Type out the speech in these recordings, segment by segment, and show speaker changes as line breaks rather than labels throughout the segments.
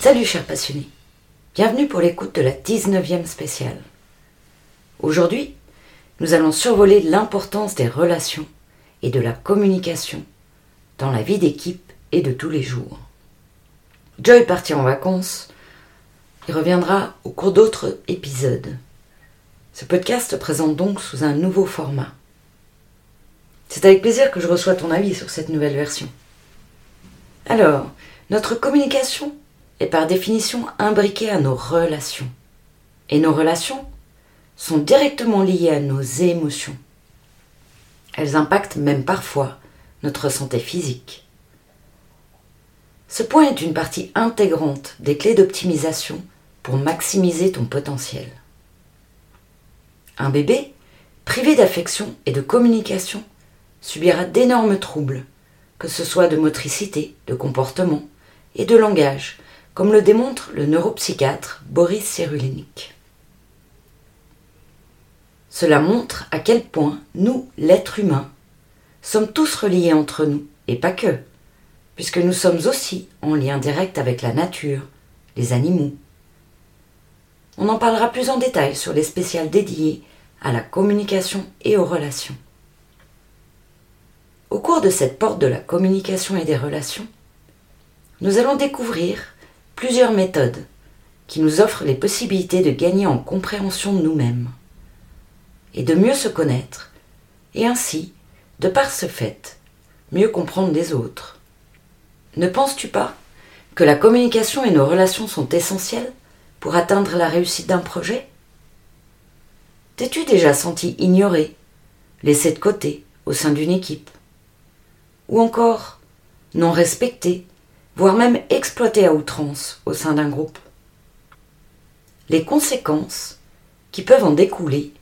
Salut chers passionnés, bienvenue pour l'écoute de la 19e spéciale. Aujourd'hui, nous allons survoler l'importance des relations et de la communication dans la vie d'équipe et de tous les jours. Joy partit en vacances, il reviendra au cours d'autres épisodes. Ce podcast se présente donc sous un nouveau format. C'est avec plaisir que je reçois ton avis sur cette nouvelle version. Alors, notre communication est par définition imbriquée à nos relations. Et nos relations sont directement liées à nos émotions. Elles impactent même parfois notre santé physique. Ce point est une partie intégrante des clés d'optimisation pour maximiser ton potentiel. Un bébé, privé d'affection et de communication, subira d'énormes troubles, que ce soit de motricité, de comportement et de langage, comme le démontre le neuropsychiatre Boris Cyrulnik. Cela montre à quel point nous, l'être humain, sommes tous reliés entre nous, et pas que, puisque nous sommes aussi en lien direct avec la nature, les animaux. On en parlera plus en détail sur les spéciales dédiées à la communication et aux relations. Au cours de cette porte de la communication et des relations, nous allons découvrir plusieurs méthodes qui nous offrent les possibilités de gagner en compréhension de nous-mêmes et de mieux se connaître et ainsi, de par ce fait, mieux comprendre les autres. Ne penses-tu pas que la communication et nos relations sont essentielles pour atteindre la réussite d'un projet T'es-tu déjà senti ignoré, laissé de côté au sein d'une équipe Ou encore non respecté voire même exploité à outrance au sein d'un groupe. Les conséquences qui peuvent en découler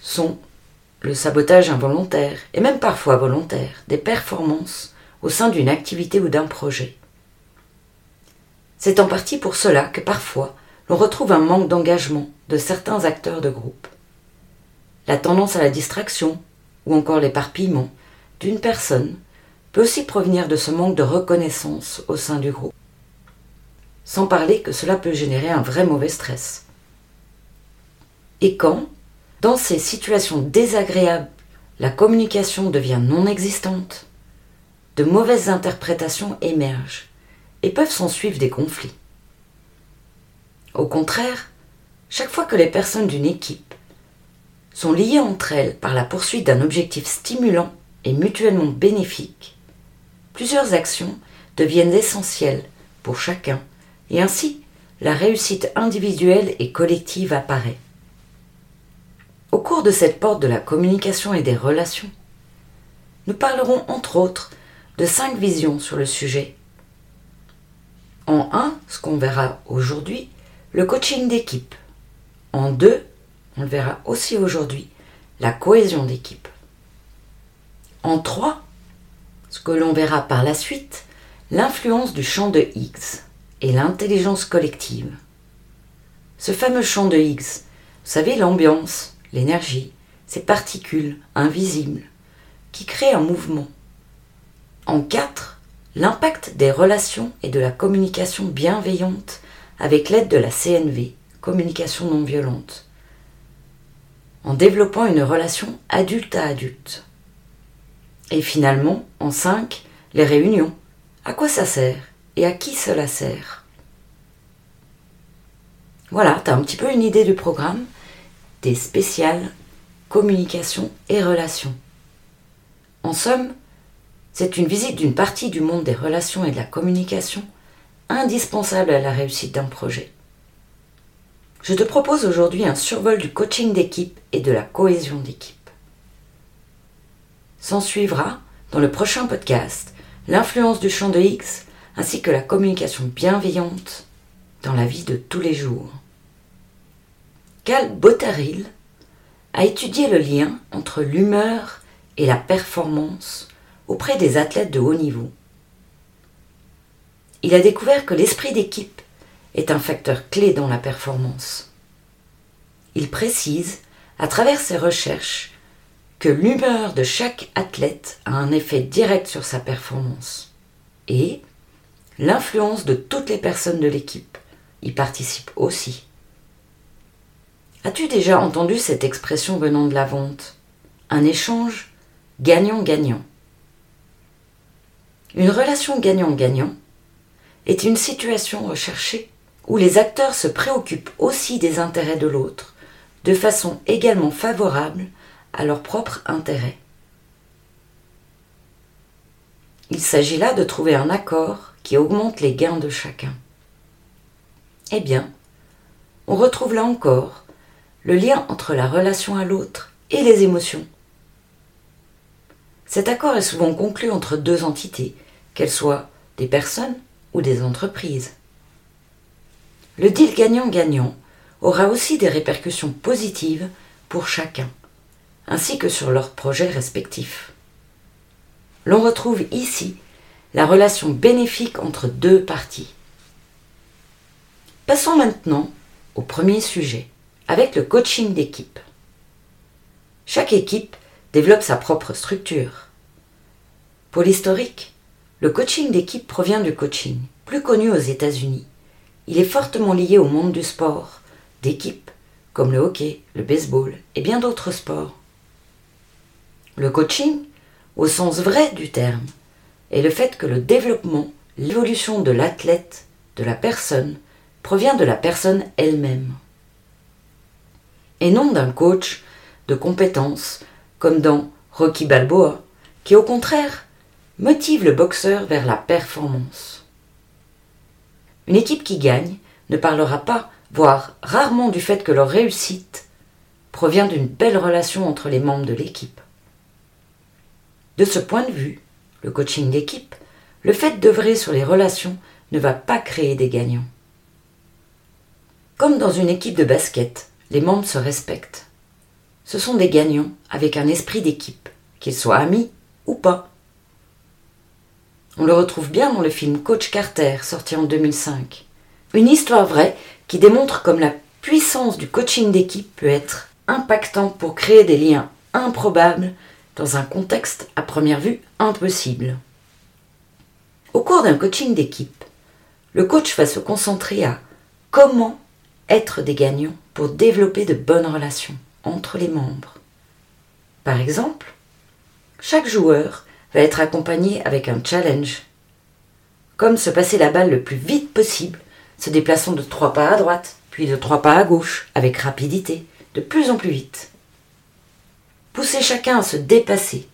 sont le sabotage involontaire et même parfois volontaire des performances au sein d'une activité ou d'un projet. C'est en partie pour cela que parfois l'on retrouve un manque d'engagement de certains acteurs de groupe. La tendance à la distraction ou encore l'éparpillement d'une personne peut aussi provenir de ce manque de reconnaissance au sein du groupe. Sans parler que cela peut générer un vrai mauvais stress. Et quand, dans ces situations désagréables, la communication devient non existante, de mauvaises interprétations émergent et peuvent s'en suivre des conflits. Au contraire, chaque fois que les personnes d'une équipe sont liées entre elles par la poursuite d'un objectif stimulant et mutuellement bénéfique, plusieurs actions deviennent essentielles pour chacun et ainsi la réussite individuelle et collective apparaît. Au cours de cette porte de la communication et des relations, nous parlerons entre autres de cinq visions sur le sujet. En un, ce qu'on verra aujourd'hui, le coaching d'équipe. En deux, on le verra aussi aujourd'hui, la cohésion d'équipe. En trois, ce que l'on verra par la suite, l'influence du champ de Higgs et l'intelligence collective. Ce fameux champ de Higgs, vous savez, l'ambiance, l'énergie, ces particules invisibles qui créent un mouvement. En quatre, l'impact des relations et de la communication bienveillante avec l'aide de la CNV, communication non violente, en développant une relation adulte à adulte. Et finalement, en 5, les réunions. À quoi ça sert Et à qui cela sert? Voilà, tu as un petit peu une idée du programme des spéciales communication et relations. En somme, c'est une visite d'une partie du monde des relations et de la communication indispensable à la réussite d'un projet. Je te propose aujourd'hui un survol du coaching d'équipe et de la cohésion d'équipe. S'en suivra, dans le prochain podcast, l'influence du champ de X ainsi que la communication bienveillante dans la vie de tous les jours. Cal Botaril a étudié le lien entre l'humeur et la performance auprès des athlètes de haut niveau. Il a découvert que l'esprit d'équipe est un facteur clé dans la performance. Il précise, à travers ses recherches, que l'humeur de chaque athlète a un effet direct sur sa performance et l'influence de toutes les personnes de l'équipe y participe aussi. As-tu déjà entendu cette expression venant de la vente? Un échange gagnant-gagnant. Une relation gagnant-gagnant est une situation recherchée où les acteurs se préoccupent aussi des intérêts de l'autre, de façon également favorable à leur propre intérêt. Il s'agit là de trouver un accord qui augmente les gains de chacun. Eh bien, on retrouve là encore le lien entre la relation à l'autre et les émotions. Cet accord est souvent conclu entre deux entités, qu'elles soient des personnes ou des entreprises. Le deal gagnant-gagnant aura aussi des répercussions positives pour chacun, ainsi que sur leurs projets respectifs. L'on retrouve ici la relation bénéfique entre deux parties. Passons maintenant au premier sujet, avec le coaching d'équipe. Chaque équipe développe sa propre structure. Pour l'historique, le coaching d'équipe provient du coaching, plus connu aux États-Unis. Il est fortement lié au monde du sport, d'équipe, comme le hockey, le baseball et bien d'autres sports. Le coaching, au sens vrai du terme, est le fait que le développement, l'évolution de l'athlète, de la personne, provient de la personne elle-même. Et non d'un coach de compétences, comme dans Rocky Balboa, qui au contraire motive le boxeur vers la performance. Une équipe qui gagne ne parlera pas, voire rarement du fait que leur réussite provient d'une belle relation entre les membres de l'équipe. De ce point de vue, le coaching d'équipe, le fait d'œuvrer sur les relations ne va pas créer des gagnants. Comme dans une équipe de basket, les membres se respectent. Ce sont des gagnants avec un esprit d'équipe, qu'ils soient amis ou pas. On le retrouve bien dans le film Coach Carter, sorti en 2005. Une histoire vraie qui démontre comme la puissance du coaching d'équipe peut être impactante pour créer des liens improbables dans un contexte à première vue impossible. Au cours d'un coaching d'équipe, le coach va se concentrer à comment être des gagnants pour développer de bonnes relations entre les membres. Par exemple, chaque joueur va être accompagné avec un challenge, comme se passer la balle le plus vite possible, se déplaçant de trois pas à droite, puis de trois pas à gauche, avec rapidité, de plus en plus vite. Pousser chacun à se dépasser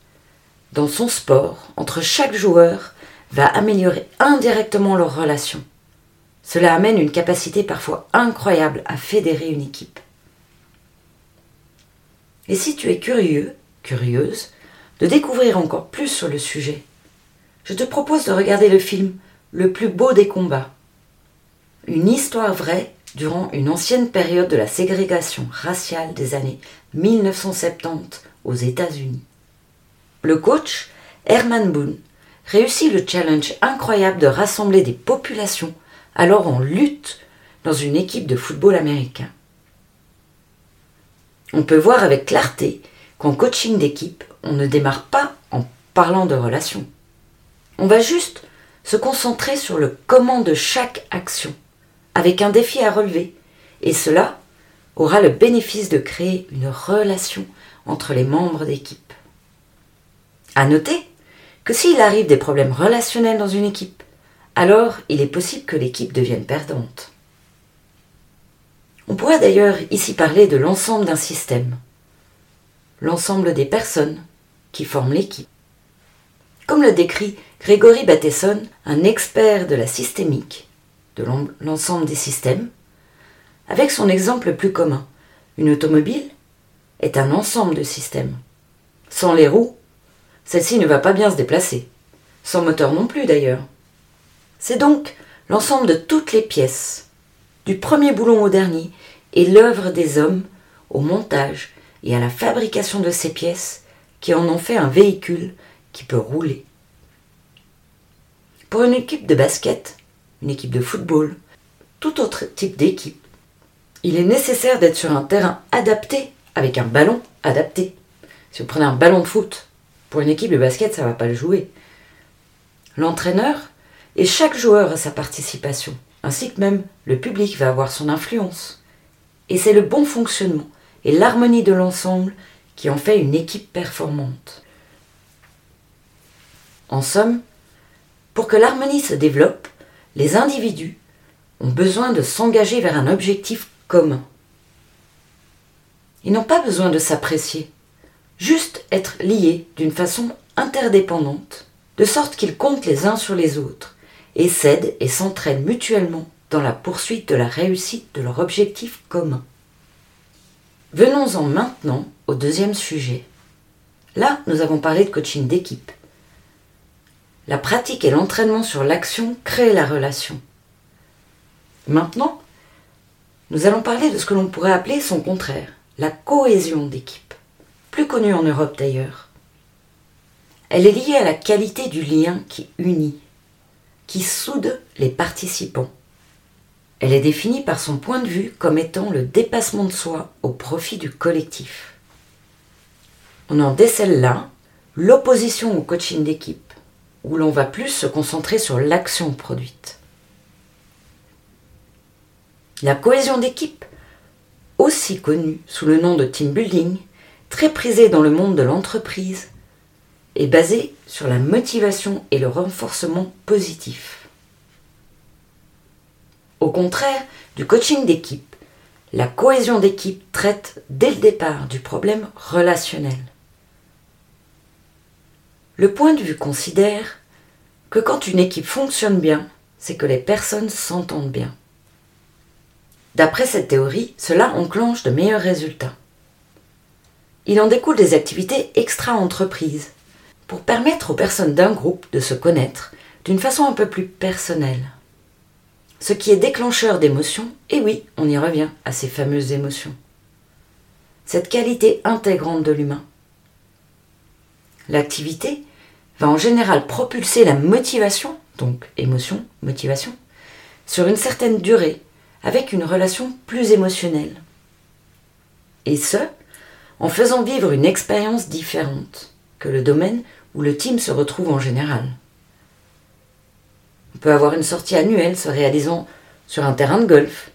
dans son sport entre chaque joueur va améliorer indirectement leurs relations. Cela amène une capacité parfois incroyable à fédérer une équipe. Et si tu es curieux, curieuse, de découvrir encore plus sur le sujet, je te propose de regarder le film Le plus beau des combats. Une histoire vraie durant une ancienne période de la ségrégation raciale des années 1970 aux États-Unis. Le coach, Herman Boone, réussit le challenge incroyable de rassembler des populations alors en lutte dans une équipe de football américain. On peut voir avec clarté qu'en coaching d'équipe, on ne démarre pas en parlant de relations. On va juste se concentrer sur le comment de chaque action, avec un défi à relever, et cela aura le bénéfice de créer une relation entre les membres d'équipe. À noter que s'il arrive des problèmes relationnels dans une équipe, alors il est possible que l'équipe devienne perdante. On pourrait d'ailleurs ici parler de l'ensemble d'un système, l'ensemble des personnes qui forment l'équipe. Comme le décrit Grégory Bateson, un expert de la systémique, de l'ensemble des systèmes, avec son exemple le plus commun, une automobile est un ensemble de systèmes. Sans les roues, celle-ci ne va pas bien se déplacer. Sans moteur non plus d'ailleurs. C'est donc l'ensemble de toutes les pièces, du premier boulon au dernier, et l'œuvre des hommes au montage et à la fabrication de ces pièces qui en ont fait un véhicule qui peut rouler. Pour une équipe de basket, une équipe de football, tout autre type d'équipe, il est nécessaire d'être sur un terrain adapté, avec un ballon adapté. Si vous prenez un ballon de foot, pour une équipe de basket, ça ne va pas le jouer. L'entraîneur et chaque joueur a sa participation, ainsi que même le public va avoir son influence. Et c'est le bon fonctionnement et l'harmonie de l'ensemble qui en fait une équipe performante. En somme, pour que l'harmonie se développe, les individus ont besoin de s'engager vers un objectif commun. Ils n'ont pas besoin de s'apprécier, juste être liés d'une façon interdépendante, de sorte qu'ils comptent les uns sur les autres et s'aident et s'entraînent mutuellement dans la poursuite de la réussite de leur objectif commun. Venons-en maintenant au deuxième sujet. Là, nous avons parlé de coaching d'équipe. La pratique et l'entraînement sur l'action créent la relation. Maintenant, nous allons parler de ce que l'on pourrait appeler son contraire, la cohésion d'équipe, plus connue en Europe d'ailleurs. Elle est liée à la qualité du lien qui unit, qui soude les participants. Elle est définie par son point de vue comme étant le dépassement de soi au profit du collectif. On en décèle là l'opposition au coaching d'équipe, où l'on va plus se concentrer sur l'action produite. La cohésion d'équipe, aussi connue sous le nom de team building, très prisée dans le monde de l'entreprise, est basée sur la motivation et le renforcement positif. Au contraire du coaching d'équipe, la cohésion d'équipe traite dès le départ du problème relationnel. Le point de vue considère que quand une équipe fonctionne bien, c'est que les personnes s'entendent bien. D'après cette théorie, cela enclenche de meilleurs résultats. Il en découle des activités extra-entreprises pour permettre aux personnes d'un groupe de se connaître d'une façon un peu plus personnelle. Ce qui est déclencheur d'émotions, et oui, on y revient à ces fameuses émotions. Cette qualité intégrante de l'humain. L'activité va en général propulser la motivation, donc émotion, motivation, sur une certaine durée avec une relation plus émotionnelle. Et ce, en faisant vivre une expérience différente que le domaine où le team se retrouve en général. On peut avoir une sortie annuelle se réalisant sur un terrain de golf,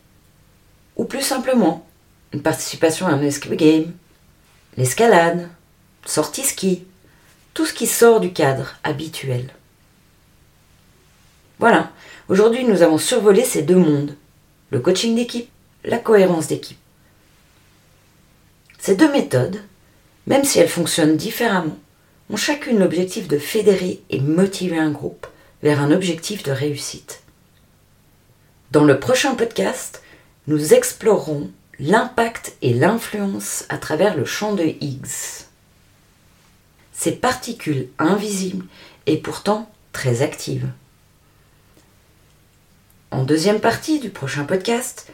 ou plus simplement une participation à un escape game, l'escalade, sortie ski, tout ce qui sort du cadre habituel. Voilà, aujourd'hui nous avons survolé ces deux mondes, le coaching d'équipe, la cohérence d'équipe. Ces deux méthodes, même si elles fonctionnent différemment, ont chacune l'objectif de fédérer et motiver un groupe vers un objectif de réussite. Dans le prochain podcast, nous explorerons l'impact et l'influence à travers le champ de Higgs. Ces particules invisibles et pourtant très actives. En deuxième partie du prochain podcast,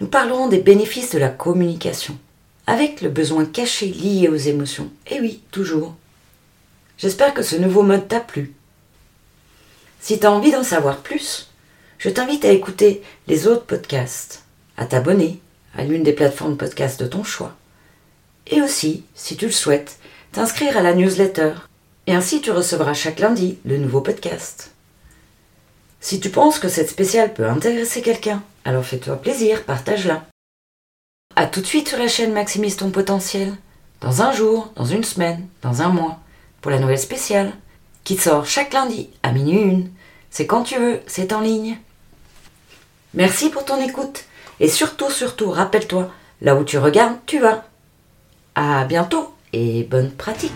nous parlerons des bénéfices de la communication, avec le besoin caché lié aux émotions. Et oui, toujours. J'espère que ce nouveau mode t'a plu. Si tu as envie d'en savoir plus, je t'invite à écouter les autres podcasts, à t'abonner à l'une des plateformes podcast de ton choix, et aussi, si tu le souhaites, t'inscrire à la newsletter, et ainsi tu recevras chaque lundi le nouveau podcast. Si tu penses que cette spéciale peut intéresser quelqu'un, alors fais-toi plaisir, partage-la. A tout de suite sur la chaîne Maximise ton potentiel, dans un jour, dans une semaine, dans un mois, pour la nouvelle spéciale, qui sort chaque lundi à minuit une. C'est quand tu veux, c'est en ligne. Merci pour ton écoute, et surtout, surtout, rappelle-toi, là où tu regardes, tu vas. À bientôt et bonne pratique